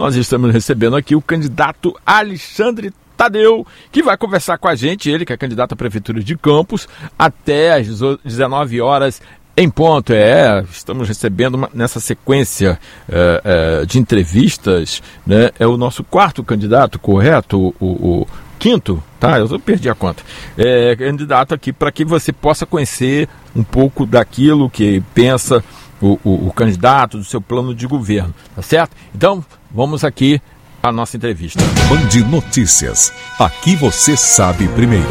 nós estamos recebendo aqui o candidato Alexandre Tadeu, que vai conversar com a gente, ele que é candidato à Prefeitura de Campos, até às 19 horas em ponto, é, estamos recebendo uma, nessa sequência é, é, de entrevistas, né, é o nosso quarto candidato, correto? O, o, o quinto, tá? Eu perdi a conta. É, candidato aqui para que você possa conhecer um pouco daquilo que pensa o, o, o, candidato, do seu plano de governo, tá certo? Então, vamos aqui à nossa entrevista. Band Notícias. Aqui você sabe primeiro.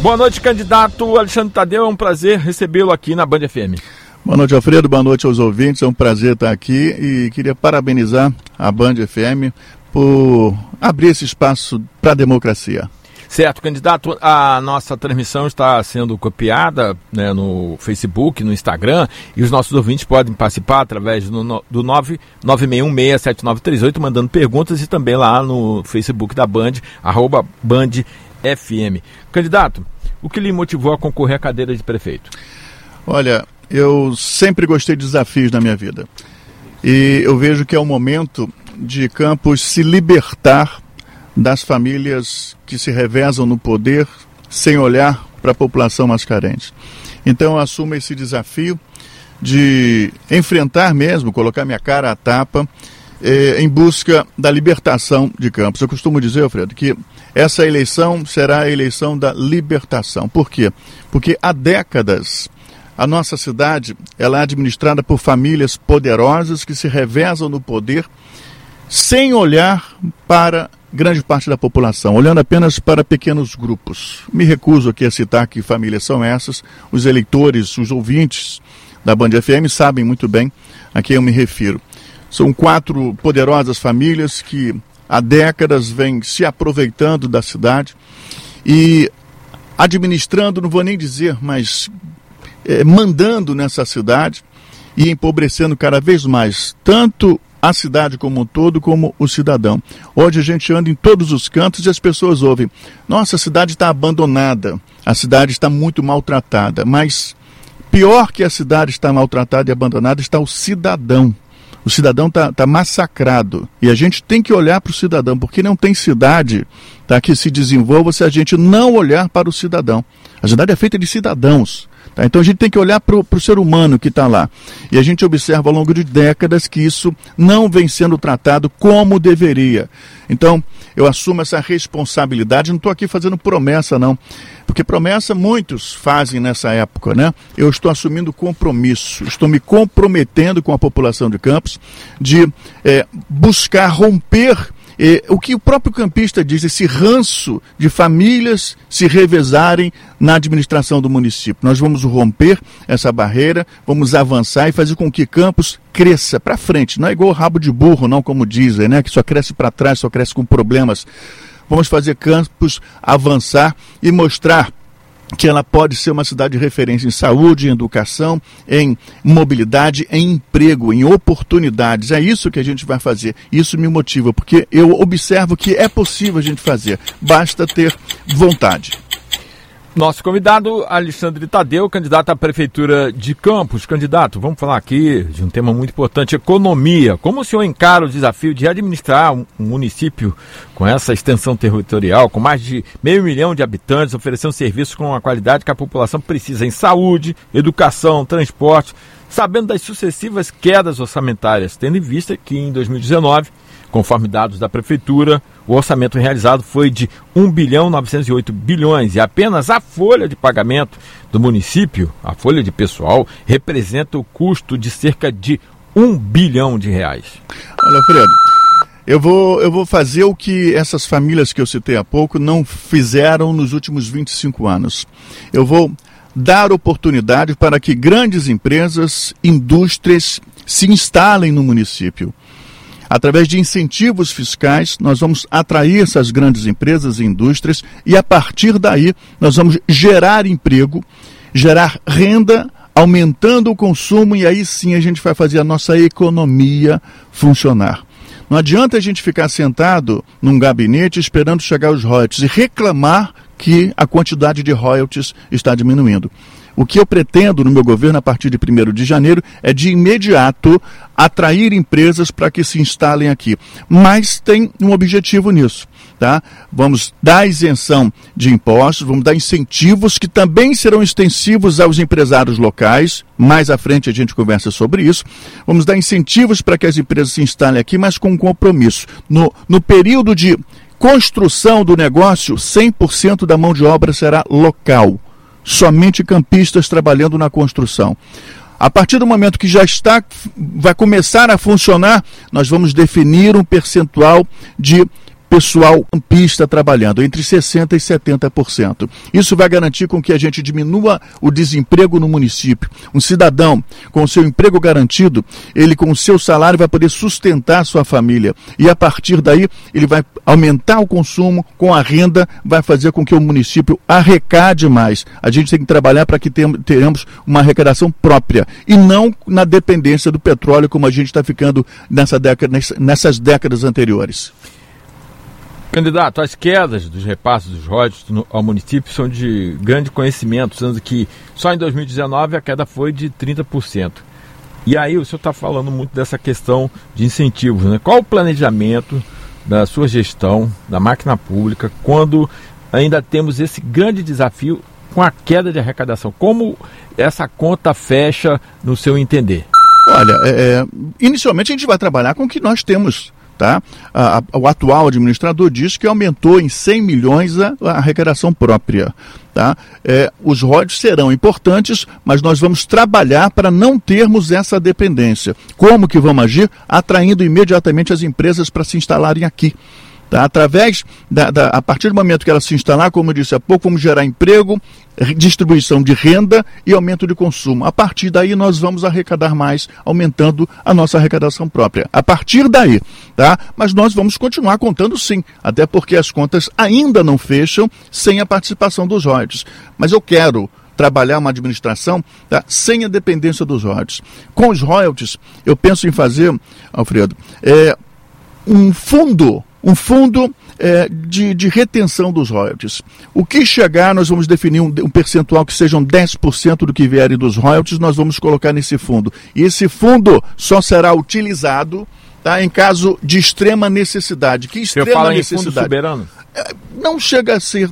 Boa noite, candidato Alexandre Tadeu. É um prazer recebê-lo aqui na Band FM. Boa noite, Alfredo. Boa noite aos ouvintes. É um prazer estar aqui e queria parabenizar a Band FM por abrir esse espaço para a democracia. Certo, candidato, a nossa transmissão está sendo copiada né, no Facebook, no Instagram, e os nossos ouvintes podem participar através do, do 996167938, mandando perguntas, e também lá no Facebook da Band, arroba Band FM. Candidato, o que lhe motivou a concorrer à cadeira de prefeito? Olha, eu sempre gostei de desafios na minha vida. E eu vejo que é o momento de Campos se libertar das famílias que se revezam no poder sem olhar para a população mais carente. Então eu assumo esse desafio de enfrentar mesmo, colocar minha cara à tapa eh, em busca da libertação de Campos. Eu costumo dizer, Alfredo, que essa eleição será a eleição da libertação. Por quê? Porque há décadas a nossa cidade ela é administrada por famílias poderosas que se revezam no poder sem olhar para grande parte da população, olhando apenas para pequenos grupos. Me recuso aqui a citar que famílias são essas. Os eleitores, os ouvintes da Band FM sabem muito bem a quem eu me refiro. São quatro poderosas famílias que há décadas vêm se aproveitando da cidade e administrando, não vou nem dizer, mas é, mandando nessa cidade e empobrecendo cada vez mais tanto a cidade como um todo, como o cidadão. Hoje a gente anda em todos os cantos e as pessoas ouvem: nossa, a cidade está abandonada, a cidade está muito maltratada. Mas pior que a cidade está maltratada e abandonada está o cidadão. O cidadão está tá massacrado. E a gente tem que olhar para o cidadão, porque não tem cidade tá, que se desenvolva se a gente não olhar para o cidadão. A cidade é feita de cidadãos. Tá? Então a gente tem que olhar para o ser humano que está lá. E a gente observa ao longo de décadas que isso não vem sendo tratado como deveria. Então, eu assumo essa responsabilidade, não estou aqui fazendo promessa, não. Porque promessa muitos fazem nessa época, né? Eu estou assumindo compromisso, estou me comprometendo com a população de Campos de é, buscar romper o que o próprio campista diz, esse ranço de famílias se revezarem na administração do município. Nós vamos romper essa barreira, vamos avançar e fazer com que Campos cresça para frente. Não é igual rabo de burro, não, como dizem, né? Que só cresce para trás, só cresce com problemas. Vamos fazer Campos avançar e mostrar que ela pode ser uma cidade de referência em saúde, em educação, em mobilidade, em emprego, em oportunidades. É isso que a gente vai fazer. Isso me motiva, porque eu observo que é possível a gente fazer, basta ter vontade. Nosso convidado, Alexandre Tadeu, candidato à Prefeitura de Campos. Candidato, vamos falar aqui de um tema muito importante, economia. Como o senhor encara o desafio de administrar um município com essa extensão territorial, com mais de meio milhão de habitantes, oferecendo serviços com a qualidade que a população precisa em saúde, educação, transporte, sabendo das sucessivas quedas orçamentárias, tendo em vista que em 2019 Conforme dados da Prefeitura, o orçamento realizado foi de 1 bilhão 908 bilhões e apenas a folha de pagamento do município, a folha de pessoal, representa o custo de cerca de 1 bilhão de reais. Olha, Fredo, eu vou, eu vou fazer o que essas famílias que eu citei há pouco não fizeram nos últimos 25 anos. Eu vou dar oportunidade para que grandes empresas, indústrias se instalem no município. Através de incentivos fiscais, nós vamos atrair essas grandes empresas e indústrias e, a partir daí, nós vamos gerar emprego, gerar renda, aumentando o consumo e aí sim a gente vai fazer a nossa economia funcionar. Não adianta a gente ficar sentado num gabinete esperando chegar os royalties e reclamar que a quantidade de royalties está diminuindo. O que eu pretendo no meu governo a partir de 1 de janeiro é de imediato atrair empresas para que se instalem aqui. Mas tem um objetivo nisso. Tá? Vamos dar isenção de impostos, vamos dar incentivos que também serão extensivos aos empresários locais. Mais à frente a gente conversa sobre isso. Vamos dar incentivos para que as empresas se instalem aqui, mas com um compromisso. No, no período de construção do negócio, 100% da mão de obra será local. Somente campistas trabalhando na construção. A partir do momento que já está, vai começar a funcionar, nós vamos definir um percentual de pessoal campista trabalhando, entre 60% e 70%. Isso vai garantir com que a gente diminua o desemprego no município. Um cidadão com seu emprego garantido, ele com o seu salário vai poder sustentar sua família. E a partir daí, ele vai aumentar o consumo com a renda, vai fazer com que o município arrecade mais. A gente tem que trabalhar para que tenhamos uma arrecadação própria e não na dependência do petróleo como a gente está ficando nessa década, nessas décadas anteriores. Candidato, as quedas dos repasses dos royalties ao município são de grande conhecimento, sendo que só em 2019 a queda foi de 30%. E aí o senhor está falando muito dessa questão de incentivos, né? Qual o planejamento da sua gestão, da máquina pública, quando ainda temos esse grande desafio com a queda de arrecadação? Como essa conta fecha no seu entender? Olha, é, é inicialmente a gente vai trabalhar com o que nós temos Tá? A, a, o atual administrador diz que aumentou em 100 milhões a, a arrecadação própria. Tá? É, os royalties serão importantes, mas nós vamos trabalhar para não termos essa dependência. Como que vamos agir? Atraindo imediatamente as empresas para se instalarem aqui. Tá? Através da, da, a partir do momento que ela se instalar, como eu disse há pouco, vamos gerar emprego, distribuição de renda e aumento de consumo. A partir daí nós vamos arrecadar mais, aumentando a nossa arrecadação própria. A partir daí, tá? Mas nós vamos continuar contando sim, até porque as contas ainda não fecham sem a participação dos royalties. Mas eu quero trabalhar uma administração tá, sem a dependência dos royalties. Com os royalties, eu penso em fazer, Alfredo, é, um fundo um fundo é, de, de, retenção dos royalties. O que chegar, nós vamos definir um, um percentual que sejam 10% do que vierem dos royalties, nós vamos colocar nesse fundo. E esse fundo só será utilizado tá, em caso de extrema necessidade. Que extrema necessidade? Não chega a ser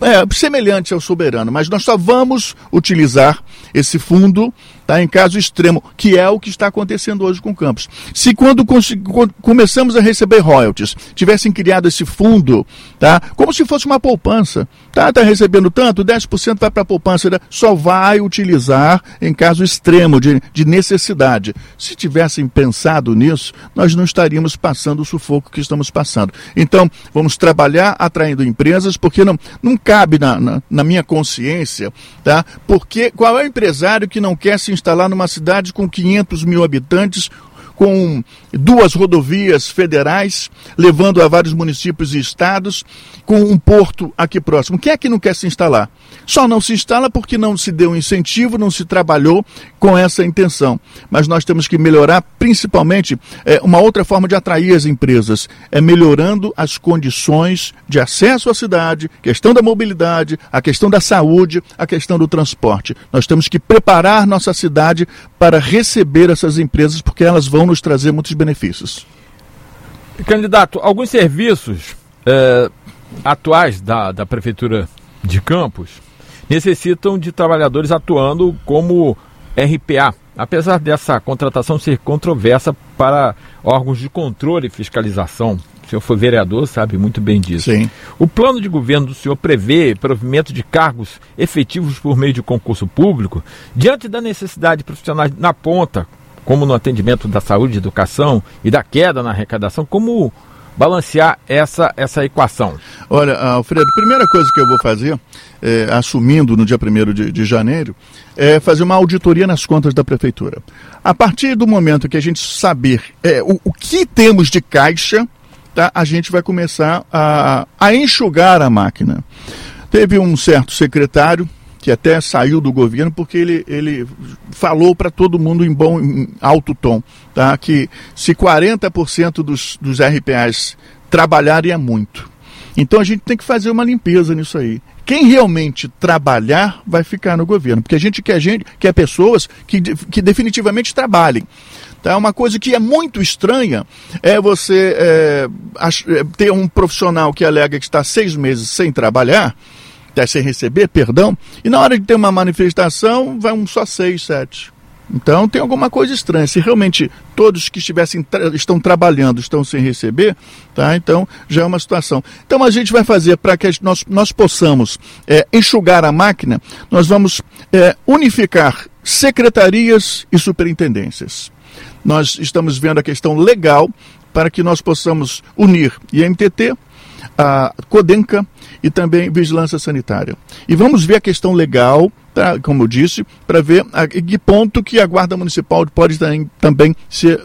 é, semelhante ao soberano, mas nós só vamos utilizar esse fundo tá, em caso extremo, que é o que está acontecendo hoje com o campus. Se quando, quando começamos a receber royalties, tivessem criado esse fundo, tá, como se fosse uma poupança, tá, está recebendo tanto, 10% vai para a poupança, né, só vai utilizar em caso extremo de, de necessidade. Se tivessem pensado nisso, nós não estaríamos passando o sufoco que estamos passando. Então, vamos trabalhar atraindo empresas, porque não, não cabe na, na, na minha consciência, tá? Porque qual é o empresário que não quer se instalar numa cidade com 500 mil habitantes, com duas rodovias federais, levando a vários municípios e estados, com um porto aqui próximo. Quem é que não quer se instalar? Só não se instala porque não se deu incentivo, não se trabalhou com essa intenção. Mas nós temos que melhorar, principalmente, é, uma outra forma de atrair as empresas, é melhorando as condições de acesso à cidade, questão da mobilidade, a questão da saúde, a questão do transporte. Nós temos que preparar nossa cidade para receber essas empresas, porque elas vão nos trazer muitos benefícios. Candidato, alguns serviços é, atuais da, da Prefeitura de Campos necessitam de trabalhadores atuando como RPA, apesar dessa contratação ser controversa para órgãos de controle e fiscalização. O senhor foi vereador, sabe muito bem disso. Sim. O plano de governo do senhor prevê provimento de cargos efetivos por meio de concurso público, diante da necessidade de profissionais na ponta, como no atendimento da saúde, educação e da queda na arrecadação, como balancear essa, essa equação? Olha, Alfredo, a primeira coisa que eu vou fazer, é, assumindo no dia 1 de, de janeiro, é fazer uma auditoria nas contas da prefeitura. A partir do momento que a gente saber é, o, o que temos de caixa, tá, a gente vai começar a, a enxugar a máquina. Teve um certo secretário que até saiu do governo porque ele, ele falou para todo mundo em bom em alto tom, tá? que se 40% dos, dos RPAs trabalharem é muito. Então a gente tem que fazer uma limpeza nisso aí. Quem realmente trabalhar vai ficar no governo, porque a gente quer gente, quer pessoas que, que definitivamente trabalhem. Tá? Uma coisa que é muito estranha é você é, ter um profissional que alega que está seis meses sem trabalhar, até sem receber, perdão, e na hora de ter uma manifestação vai um só seis, sete. Então tem alguma coisa estranha. Se realmente todos que estivessem estão trabalhando estão sem receber, tá? Então já é uma situação. Então a gente vai fazer para que nós, nós possamos é, enxugar a máquina, nós vamos é, unificar secretarias e superintendências. Nós estamos vendo a questão legal para que nós possamos unir IMTT, a Codenca e também Vigilância Sanitária. E vamos ver a questão legal Tá, como eu disse, para ver a que ponto que a Guarda Municipal pode também ser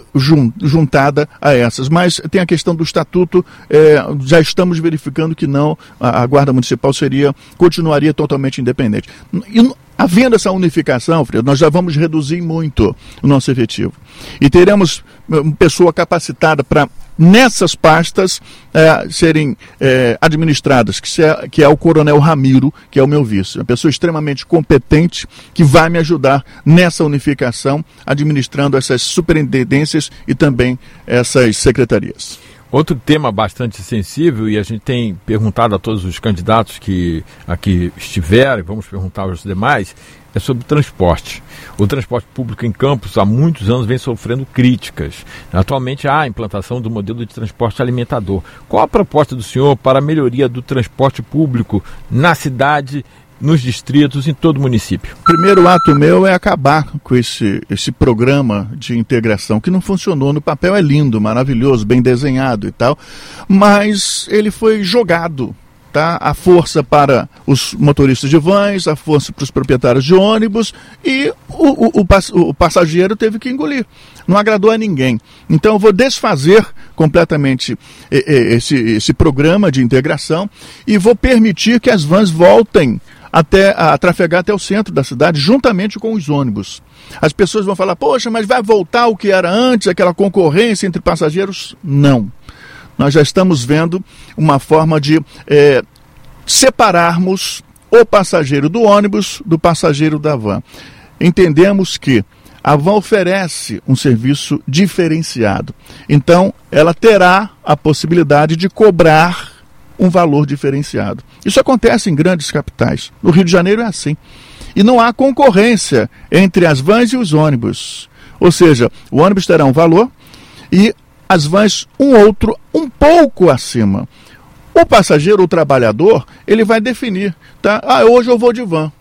juntada a essas. Mas tem a questão do estatuto, é, já estamos verificando que não, a, a, Guarda Municipal seria, continuaria totalmente independente. E, havendo essa unificação, Fredo, nós já vamos reduzir muito o nosso efetivo. E teremos uma pessoa capacitada para nessas pastas é, serem é, administradas, que é, que é o Coronel Ramiro, que é o meu vice. Uma pessoa extremamente competente que vai me ajudar nessa unificação, administrando essas superintendências e também essas secretarias. Outro tema bastante sensível, e a gente tem perguntado a todos os candidatos que aqui estiverem, vamos perguntar aos demais, é sobre transporte. O transporte público em Campos há muitos anos vem sofrendo críticas. Atualmente há a implantação do modelo de transporte alimentador. Qual a proposta do senhor para a melhoria do transporte público na cidade nos distritos, em todo o município? O primeiro ato meu é acabar com esse, esse programa de integração que não funcionou. No papel é lindo, maravilhoso, bem desenhado e tal, mas ele foi jogado. Tá? A força para os motoristas de vans, a força para os proprietários de ônibus e o, o, o, o passageiro teve que engolir. Não agradou a ninguém. Então eu vou desfazer completamente esse, esse programa de integração e vou permitir que as vans voltem até a trafegar até o centro da cidade, juntamente com os ônibus. As pessoas vão falar, poxa, mas vai voltar o que era antes, aquela concorrência entre passageiros? Não. Nós já estamos vendo uma forma de é, separarmos o passageiro do ônibus do passageiro da van. Entendemos que a van oferece um serviço diferenciado. Então, ela terá a possibilidade de cobrar um valor diferenciado. Isso acontece em grandes capitais. No Rio de Janeiro é assim. E não há concorrência entre as vans e os ônibus. Ou seja, o ônibus terá um valor e as vans um outro um pouco acima. O passageiro, o trabalhador, ele vai definir, tá? Ah, hoje eu vou de van.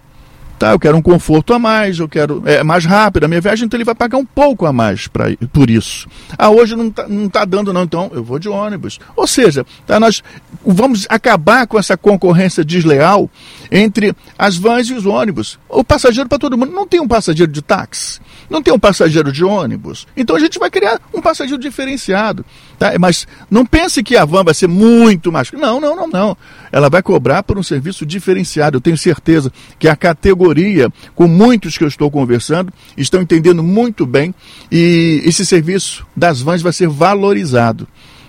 Tá, eu quero um conforto a mais, eu quero é mais rápido a minha viagem, então ele vai pagar um pouco a mais pra, por isso. Ah, hoje não está não tá dando não, então eu vou de ônibus. Ou seja, tá, nós vamos acabar com essa concorrência desleal entre as vans e os ônibus. O passageiro para todo mundo não tem um passageiro de táxi, não tem um passageiro de ônibus. Então a gente vai criar um passageiro diferenciado. Tá? Mas não pense que a van vai ser muito mais. Não, não, não, não. Ela vai cobrar por um serviço diferenciado. Eu tenho certeza que a categoria, com muitos que eu estou conversando, estão entendendo muito bem e esse serviço das vans vai ser valorizado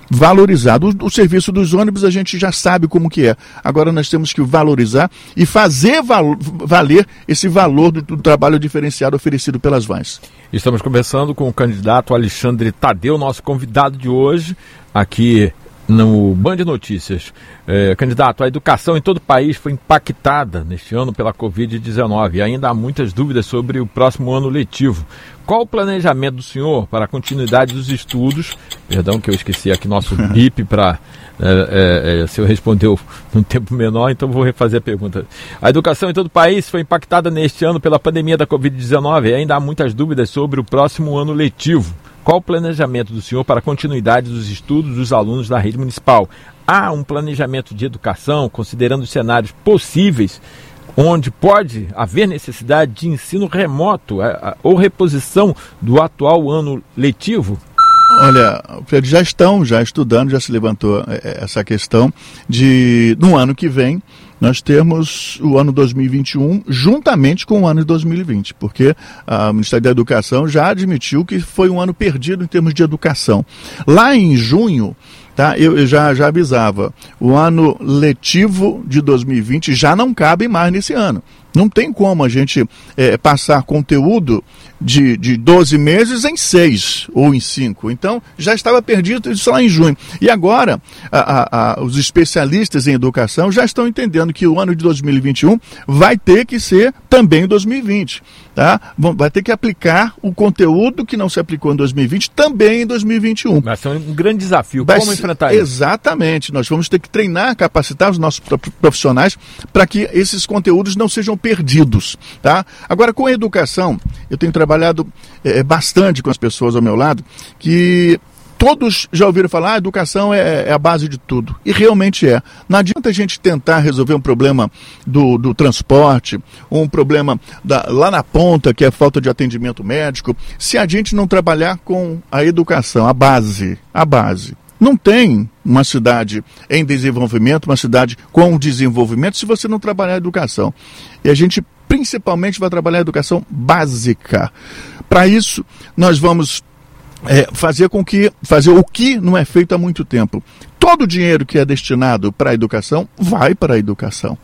valorizado. O, o, serviço dos ônibus a gente já sabe como que é. Agora nós temos que valorizar e fazer val valer esse valor do, do, trabalho diferenciado oferecido pelas vans. Estamos conversando com o candidato Alexandre Tadeu, nosso convidado de hoje, aqui no Band Notícias. É, candidato, a educação em todo o país foi impactada neste ano pela Covid-19 e ainda há muitas dúvidas sobre o próximo ano letivo. Qual o planejamento do senhor para a continuidade dos estudos? Perdão que eu esqueci aqui nosso bip para. É, é, é, o senhor respondeu num tempo menor, então vou refazer a pergunta. A educação em todo o país foi impactada neste ano pela pandemia da Covid-19 e ainda há muitas dúvidas sobre o próximo ano letivo. Qual o planejamento do senhor para a continuidade dos estudos dos alunos da rede municipal? Há um planejamento de educação, considerando os cenários possíveis onde pode haver necessidade de ensino remoto é, ou reposição do atual ano letivo? Olha, eles já estão já estudando, já se levantou é, é, essa questão de no ano que vem nós temos o ano 2021 juntamente com o ano de 2020, porque o Ministério da Educação já admitiu que foi um ano perdido em termos de educação. Lá em junho, tá? Eu, eu, já, já avisava, o ano letivo de 2020 já não cabe mais nesse ano. Não tem como a gente é, passar conteúdo de, de 12 meses em 6 ou em 5. Então, já estava perdido isso lá em junho. E agora, a, a, a, os especialistas em educação já estão entendendo que o ano de 2021 vai ter que ser também 2020 tá? vai ter que aplicar o conteúdo que não se aplicou em 2020 também em 2021. Vai ser um grande desafio. Vai Como enfrentar isso? Exatamente. Nós vamos ter que treinar, capacitar os nossos profissionais para que esses conteúdos não sejam perdidos. Tá? Agora, com a educação, eu tenho trabalhado é, bastante com as pessoas ao meu lado que todos já ouviram falar, ah, a educação é, é, a base de tudo. E realmente é. Não adianta a gente tentar resolver um problema do, do transporte, um problema da, lá na ponta, que é a falta de atendimento médico, se a gente não trabalhar com a educação, a base, a base. Não tem uma cidade em desenvolvimento, uma cidade com desenvolvimento, se você não trabalhar a educação. E a gente principalmente vai trabalhar a educação básica. Para isso, nós vamos é, fazer com que fazer o que não é feito há muito tempo. Todo o dinheiro que é destinado para a educação vai para a educação.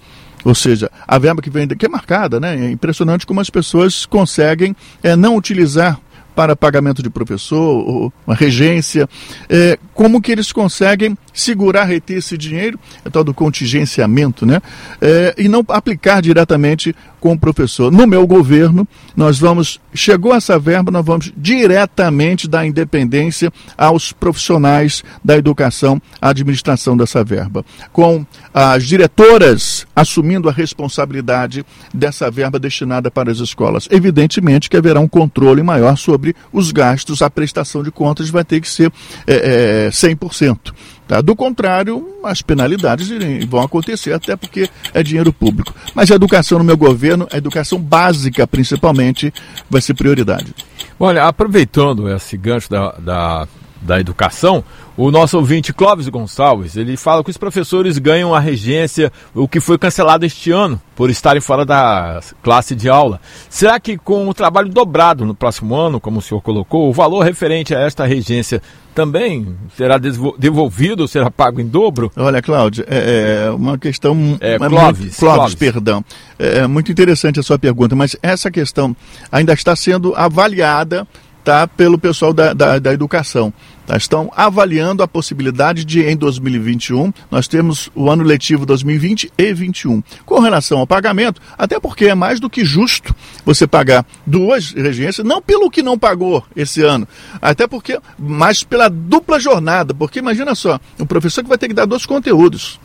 Ou seja, a verba que vem que é marcada, né? É impressionante como as pessoas conseguem é, não utilizar para pagamento de professor, uma regência, é, como que eles conseguem segurar, reter esse dinheiro, é tal do contingenciamento, né? É, e não aplicar diretamente com o professor. No meu governo, nós vamos, chegou essa verba, nós vamos diretamente dar independência aos profissionais da educação, à administração dessa verba. Com as diretoras assumindo a responsabilidade dessa verba destinada para as escolas. Evidentemente que haverá um controle maior sobre os gastos, a prestação de contas vai ter que ser é, é, 100%. Tá? Do contrário, as penalidades vão acontecer, até porque é dinheiro público. Mas a educação no meu governo, a educação básica principalmente, vai ser prioridade. Olha, aproveitando esse gancho da, da, da educação, o nosso ouvinte Clóvis Gonçalves, ele fala que os professores ganham a regência, o que foi cancelado este ano, por estarem fora da classe de aula. Será que com o trabalho dobrado no próximo ano, como o senhor colocou, o valor referente a esta regência também será devolvido, será pago em dobro? Olha, Cláudio, é, é uma questão... É, Clóvis, Clóvis, Clóvis, perdão. É, é muito interessante a sua pergunta, mas essa questão ainda está sendo avaliada tá, pelo pessoal da, da, da educação. Tá, estão avaliando a possibilidade de, em 2021, nós temos o ano letivo 2020 e 2021. Com relação ao pagamento, até porque é mais do que justo você pagar duas regências, não pelo que não pagou esse ano, até porque, mas pela dupla jornada, porque imagina só, o professor que vai ter que dar dois conteúdos.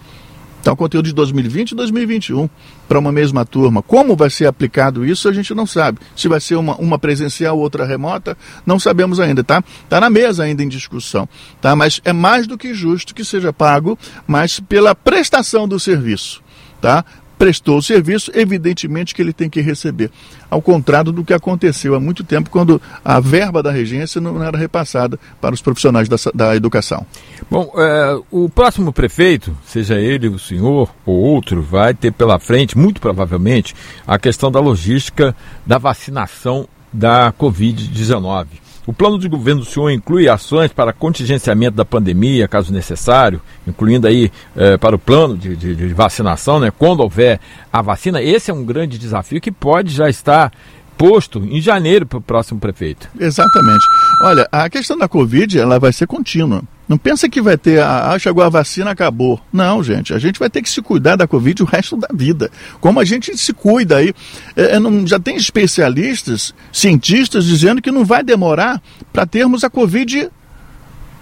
Então, conteúdo de 2020 e 2021 para uma mesma turma. Como vai ser aplicado isso, a gente não sabe. Se vai ser uma, uma presencial, outra remota, não sabemos ainda, tá? Está na mesa ainda em discussão, tá? Mas é mais do que justo que seja pago, mas pela prestação do serviço, tá? Prestou o serviço, evidentemente que ele tem que receber. Ao contrário do que aconteceu há muito tempo, quando a verba da regência não era repassada para os profissionais da, da educação. Bom, é, o próximo prefeito, seja ele o senhor ou outro, vai ter pela frente, muito provavelmente, a questão da logística da vacinação da Covid-19. O plano de governo do senhor inclui ações para contingenciamento da pandemia, caso necessário, incluindo aí eh, para o plano de, de, de, vacinação, né, quando houver a vacina. Esse é um grande desafio que pode já estar posto em janeiro para o próximo prefeito. Exatamente. Olha, a questão da Covid ela vai ser contínua. Não pensa que vai ter, ah, chegou a vacina, acabou. Não, gente, a gente vai ter que se cuidar da Covid o resto da vida. Como a gente se cuida aí. É, é não, já tem especialistas, cientistas, dizendo que não vai demorar para termos a Covid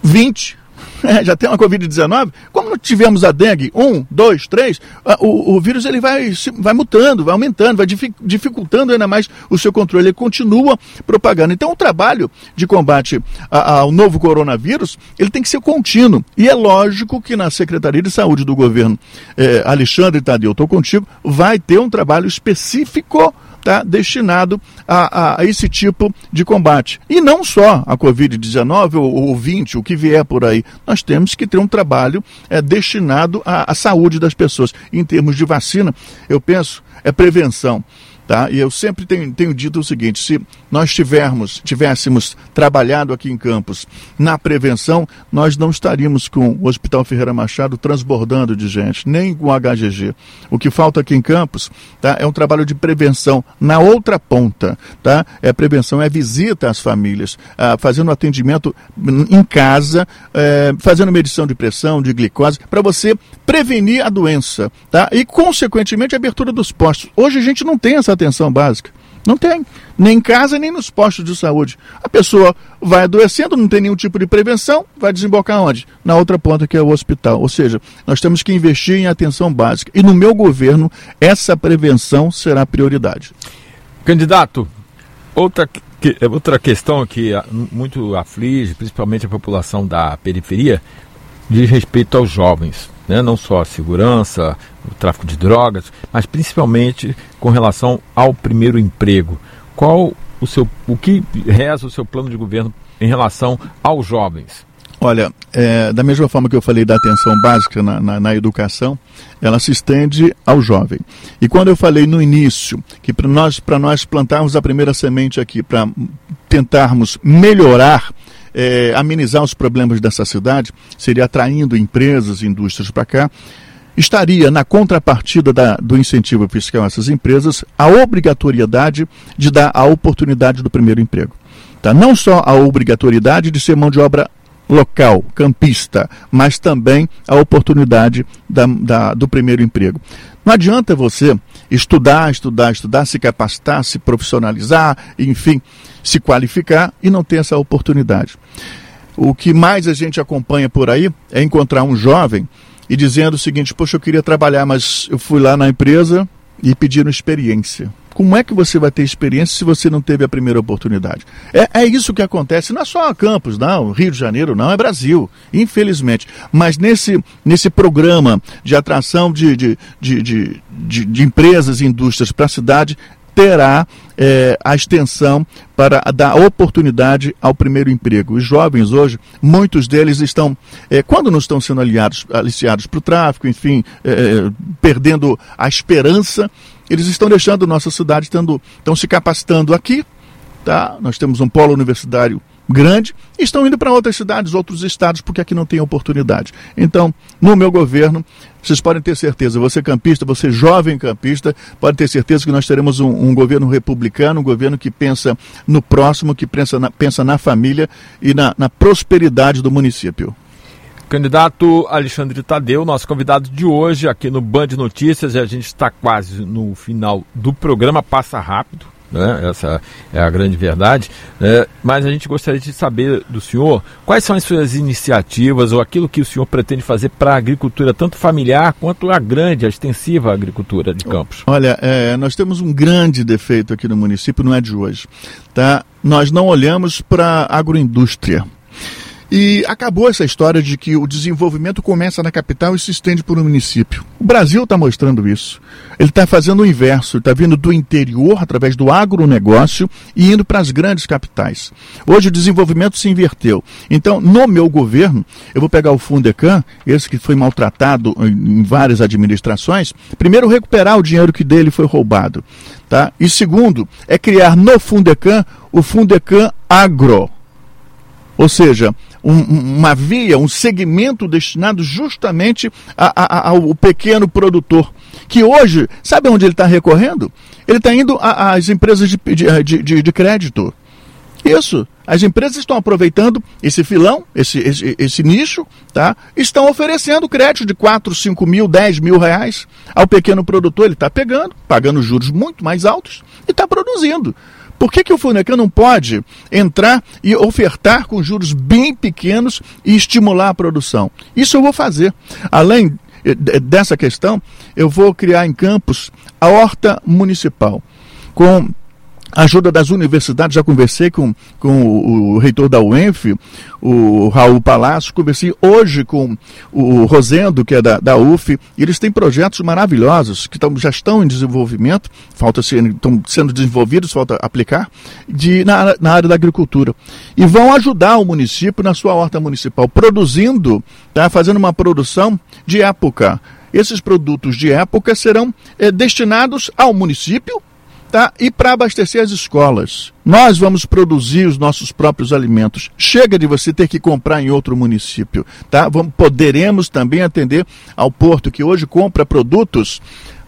20. É, já tem uma Covid-19, como não tivemos a dengue, um, dois, três, o, o vírus ele vai, vai mutando, vai aumentando, vai dificultando ainda mais o seu controle, ele continua propagando. Então o trabalho de combate ao novo coronavírus, ele tem que ser contínuo. E é lógico que na Secretaria de Saúde do governo, é, Alexandre Tadeu, estou contigo, vai ter um trabalho específico está destinado a, a, a, esse tipo de combate. E não só a Covid-19 ou, ou 20, o que vier por aí. Nós temos que ter um trabalho é, destinado à, à saúde das pessoas. Em termos de vacina, eu penso, é prevenção. Tá? E eu sempre tenho, tenho dito o seguinte: se nós tivermos, tivéssemos trabalhado aqui em Campos na prevenção, nós não estaríamos com o Hospital Ferreira Machado transbordando de gente, nem com o HGG. O que falta aqui em Campos tá, é um trabalho de prevenção na outra ponta. Tá? É prevenção, é visita às famílias, ah, fazendo atendimento em casa, eh, fazendo medição de pressão, de glicose, para você prevenir a doença. Tá? E, consequentemente, a abertura dos postos. Hoje a gente não tem essa atenção básica. Não tem. Nem em casa, nem nos postos de saúde. A pessoa vai adoecendo, não tem nenhum tipo de prevenção, vai desembocar onde? Na outra ponta, que é o hospital. Ou seja, nós temos que investir em atenção básica. E no meu governo, essa prevenção será prioridade. Candidato, outra, que, outra questão que muito aflige, principalmente a população da periferia, diz respeito aos jovens né? não só a segurança, o tráfico de drogas, mas principalmente com relação ao primeiro emprego. Qual o seu, o que reza o seu plano de governo em relação aos jovens? Olha, é, da mesma forma que eu falei da atenção básica na, na, na, educação, ela se estende ao jovem. E quando eu falei no início que para nós, nós plantarmos a primeira semente aqui, para tentarmos melhorar é, amenizar os problemas dessa cidade, seria atraindo empresas, indústrias para cá, estaria na contrapartida da, do incentivo fiscal a essas empresas a obrigatoriedade de dar a oportunidade do primeiro emprego. Tá? Não só a obrigatoriedade de ser mão de obra local, campista, mas também a oportunidade da, da, do primeiro emprego. Não adianta você estudar, estudar, estudar, se capacitar, se profissionalizar, enfim, se qualificar e não ter essa oportunidade. O que mais a gente acompanha por aí é encontrar um jovem e dizendo o seguinte: Poxa, eu queria trabalhar, mas eu fui lá na empresa e pediram experiência. Como é que você vai ter experiência se você não teve a primeira oportunidade? É, é isso que acontece, não é só Campos, não, Rio de Janeiro, não, é Brasil, infelizmente. Mas nesse, nesse programa de atração de, de, de, de, de empresas e indústrias para a cidade, terá é, a extensão para dar oportunidade ao primeiro emprego. Os jovens hoje, muitos deles estão, é, quando não estão sendo aliados, aliciados para o tráfico, enfim, é, perdendo a esperança, eles estão deixando nossa cidade, estão, estão se capacitando aqui. Tá? Nós temos um polo universitário grande estão indo para outras cidades, outros estados, porque aqui não tem oportunidade. Então, no meu governo, vocês podem ter certeza, você campista, você jovem campista, pode ter certeza que nós teremos um, um governo republicano, um governo que pensa no próximo, que pensa na, pensa na família e na, na prosperidade do município. Candidato Alexandre Tadeu, nosso convidado de hoje aqui no Band Notícias, e a gente está quase no final do programa, passa rápido, né? essa é a grande verdade. Né? Mas a gente gostaria de saber do senhor quais são as suas iniciativas ou aquilo que o senhor pretende fazer para a agricultura, tanto familiar quanto a grande, a extensiva agricultura de Campos. Olha, é, nós temos um grande defeito aqui no município, não é de hoje. Tá? Nós não olhamos para a agroindústria. E acabou essa história de que o desenvolvimento começa na capital e se estende para o município. O Brasil está mostrando isso. Ele está fazendo o inverso, está vindo do interior, através do agronegócio, e indo para as grandes capitais. Hoje o desenvolvimento se inverteu. Então, no meu governo, eu vou pegar o Fundecan, esse que foi maltratado em várias administrações, primeiro recuperar o dinheiro que dele foi roubado. Tá? E segundo, é criar no Fundecan o Fundecan Agro. Ou seja, um, uma via, um segmento destinado justamente a, a, ao pequeno produtor. Que hoje, sabe onde ele está recorrendo? Ele está indo às empresas de, de, de, de crédito. Isso. As empresas estão aproveitando esse filão, esse, esse, esse, nicho, tá? estão oferecendo crédito de 4, 5 mil, 10 mil reais ao pequeno produtor. Ele está pegando, pagando juros muito mais altos e está produzindo. Por que, que o Funecan não pode entrar e ofertar com juros bem pequenos e estimular a produção? Isso eu vou fazer. Além eh, dessa questão, eu vou criar em Campos a horta municipal, com ajuda das universidades, já conversei com, com o, o reitor da UENF, o Raul Palácio, conversei hoje com o Rosendo, que é da, da UF, e eles têm projetos maravilhosos que tão, já estão em desenvolvimento, falta ser, estão sendo desenvolvidos, falta aplicar, de, na, na área da agricultura. E vão ajudar o município na sua horta municipal, produzindo, tá, fazendo uma produção de época. Esses produtos de época serão é, destinados ao município tá? E para abastecer as escolas. Nós vamos produzir os nossos próprios alimentos. Chega de você ter que comprar em outro município, tá? Vamos, poderemos também atender ao porto que hoje compra produtos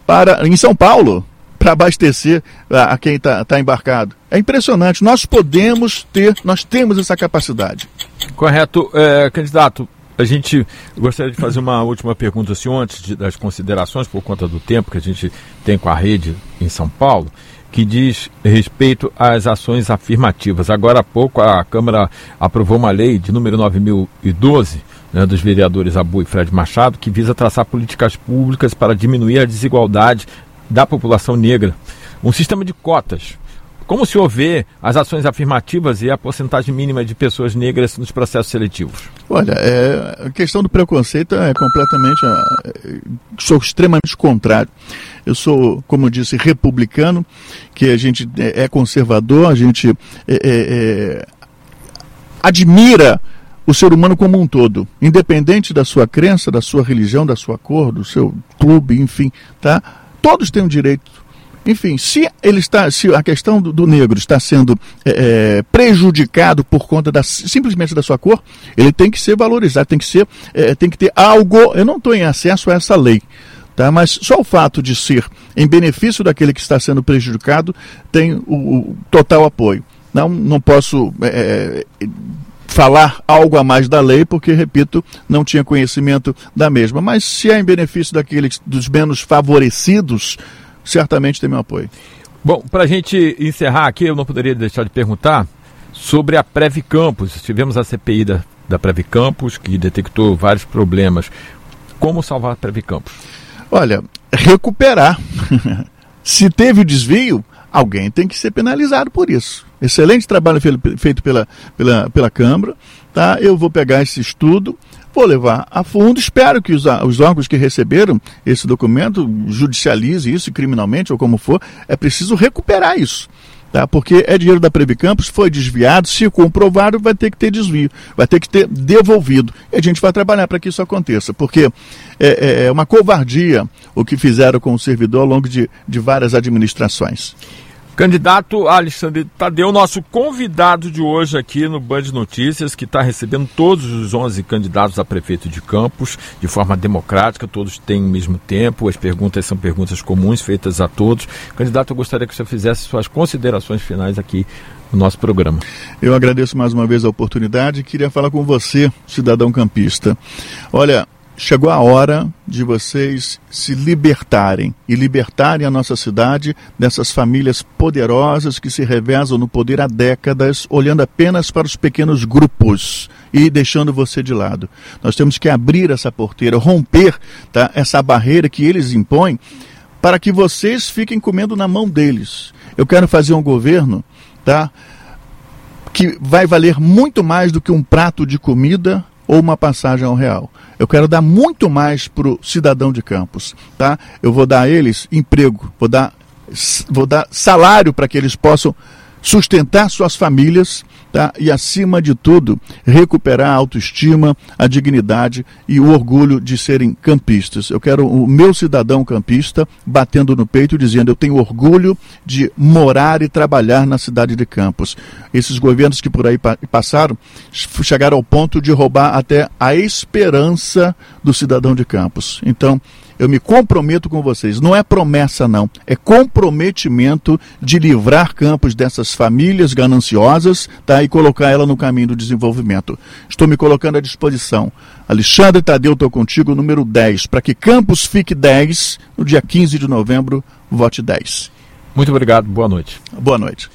para em São Paulo para abastecer a, a quem está tá embarcado. É impressionante. Nós podemos ter, nós temos essa capacidade. Correto, é, candidato. A gente gostaria de fazer uma última pergunta, assim, antes de, das considerações, por conta do tempo que a gente tem com a rede em São Paulo, que diz respeito às ações afirmativas. Agora há pouco a Câmara aprovou uma lei de número 9012, né, dos vereadores Abu e Fred Machado, que visa traçar políticas públicas para diminuir a desigualdade da população negra. Um sistema de cotas como o senhor vê as ações afirmativas e a porcentagem mínima de pessoas negras nos processos seletivos? Olha, é, a questão do preconceito é completamente. É, sou extremamente contrário. Eu sou, como disse, republicano, que a gente é, é conservador, a gente é, é, é, admira o ser humano como um todo, independente da sua crença, da sua religião, da sua cor, do seu clube, enfim, tá? Todos têm o direito enfim, se ele está, se a questão do, do negro está sendo é, é, prejudicado por conta da, simplesmente da sua cor, ele tem que ser valorizado, tem que ser, é, tem que ter algo. Eu não estou em acesso a essa lei. Tá? Mas só o fato de ser em benefício daquele que está sendo prejudicado tem o, o total apoio. Não, não posso é, é, falar algo a mais da lei, porque, repito, não tinha conhecimento da mesma. Mas se é em benefício daqueles dos menos favorecidos, certamente tem meu apoio. Bom, para a gente encerrar aqui, eu não poderia deixar de perguntar sobre a Preve Campos. Tivemos a CPI da, da Preve Campos, que detectou vários problemas. Como salvar a Preve Campos? Olha, recuperar. Se teve desvio, alguém tem que ser penalizado por isso. Excelente trabalho feito pela, pela, pela Câmara. Tá? Eu vou pegar esse estudo, vou levar a fundo. Espero que os, os órgãos que receberam esse documento judicialize isso criminalmente ou como for. É preciso recuperar isso. Tá? Porque é dinheiro da Previcampus, foi desviado, se comprovado, vai ter que ter desvio, vai ter que ter devolvido. E a gente vai trabalhar para que isso aconteça, porque é, é, é uma covardia o que fizeram com o servidor ao longo de, de várias administrações. Candidato Alexandre Tadeu, nosso convidado de hoje aqui no Band Notícias, que está recebendo todos os 11 candidatos a prefeito de Campos de forma democrática, todos têm o mesmo tempo, as perguntas são perguntas comuns feitas a todos. Candidato, eu gostaria que você fizesse suas considerações finais aqui no nosso programa. Eu agradeço mais uma vez a oportunidade e queria falar com você, cidadão campista. Olha, chegou a hora de vocês se libertarem e libertarem a nossa cidade dessas famílias poderosas que se revezam no poder há décadas, olhando apenas para os pequenos grupos e deixando você de lado. Nós temos que abrir essa porteira, romper tá, essa barreira que eles impõem para que vocês fiquem comendo na mão deles. Eu quero fazer um governo, tá? Que vai valer muito mais do que um prato de comida ou uma passagem ao real. Eu quero dar muito mais para o cidadão de Campos. Tá? Eu vou dar a eles emprego, vou dar, vou dar salário para que eles possam sustentar suas famílias tá? e, acima de tudo, recuperar a autoestima, a dignidade e o orgulho de serem campistas. Eu quero o meu cidadão campista batendo no peito dizendo: Eu tenho orgulho de morar e trabalhar na cidade de Campos. Esses governos que por aí passaram chegaram ao ponto de roubar até a esperança do cidadão de Campos. Então, eu me comprometo com vocês. Não é promessa, não. É comprometimento de livrar Campos dessas famílias gananciosas tá, e colocar ela no caminho do desenvolvimento. Estou me colocando à disposição. Alexandre Tadeu, estou contigo, número 10. Para que Campos fique 10, no dia 15 de novembro, vote 10. Muito obrigado. Boa noite. Boa noite.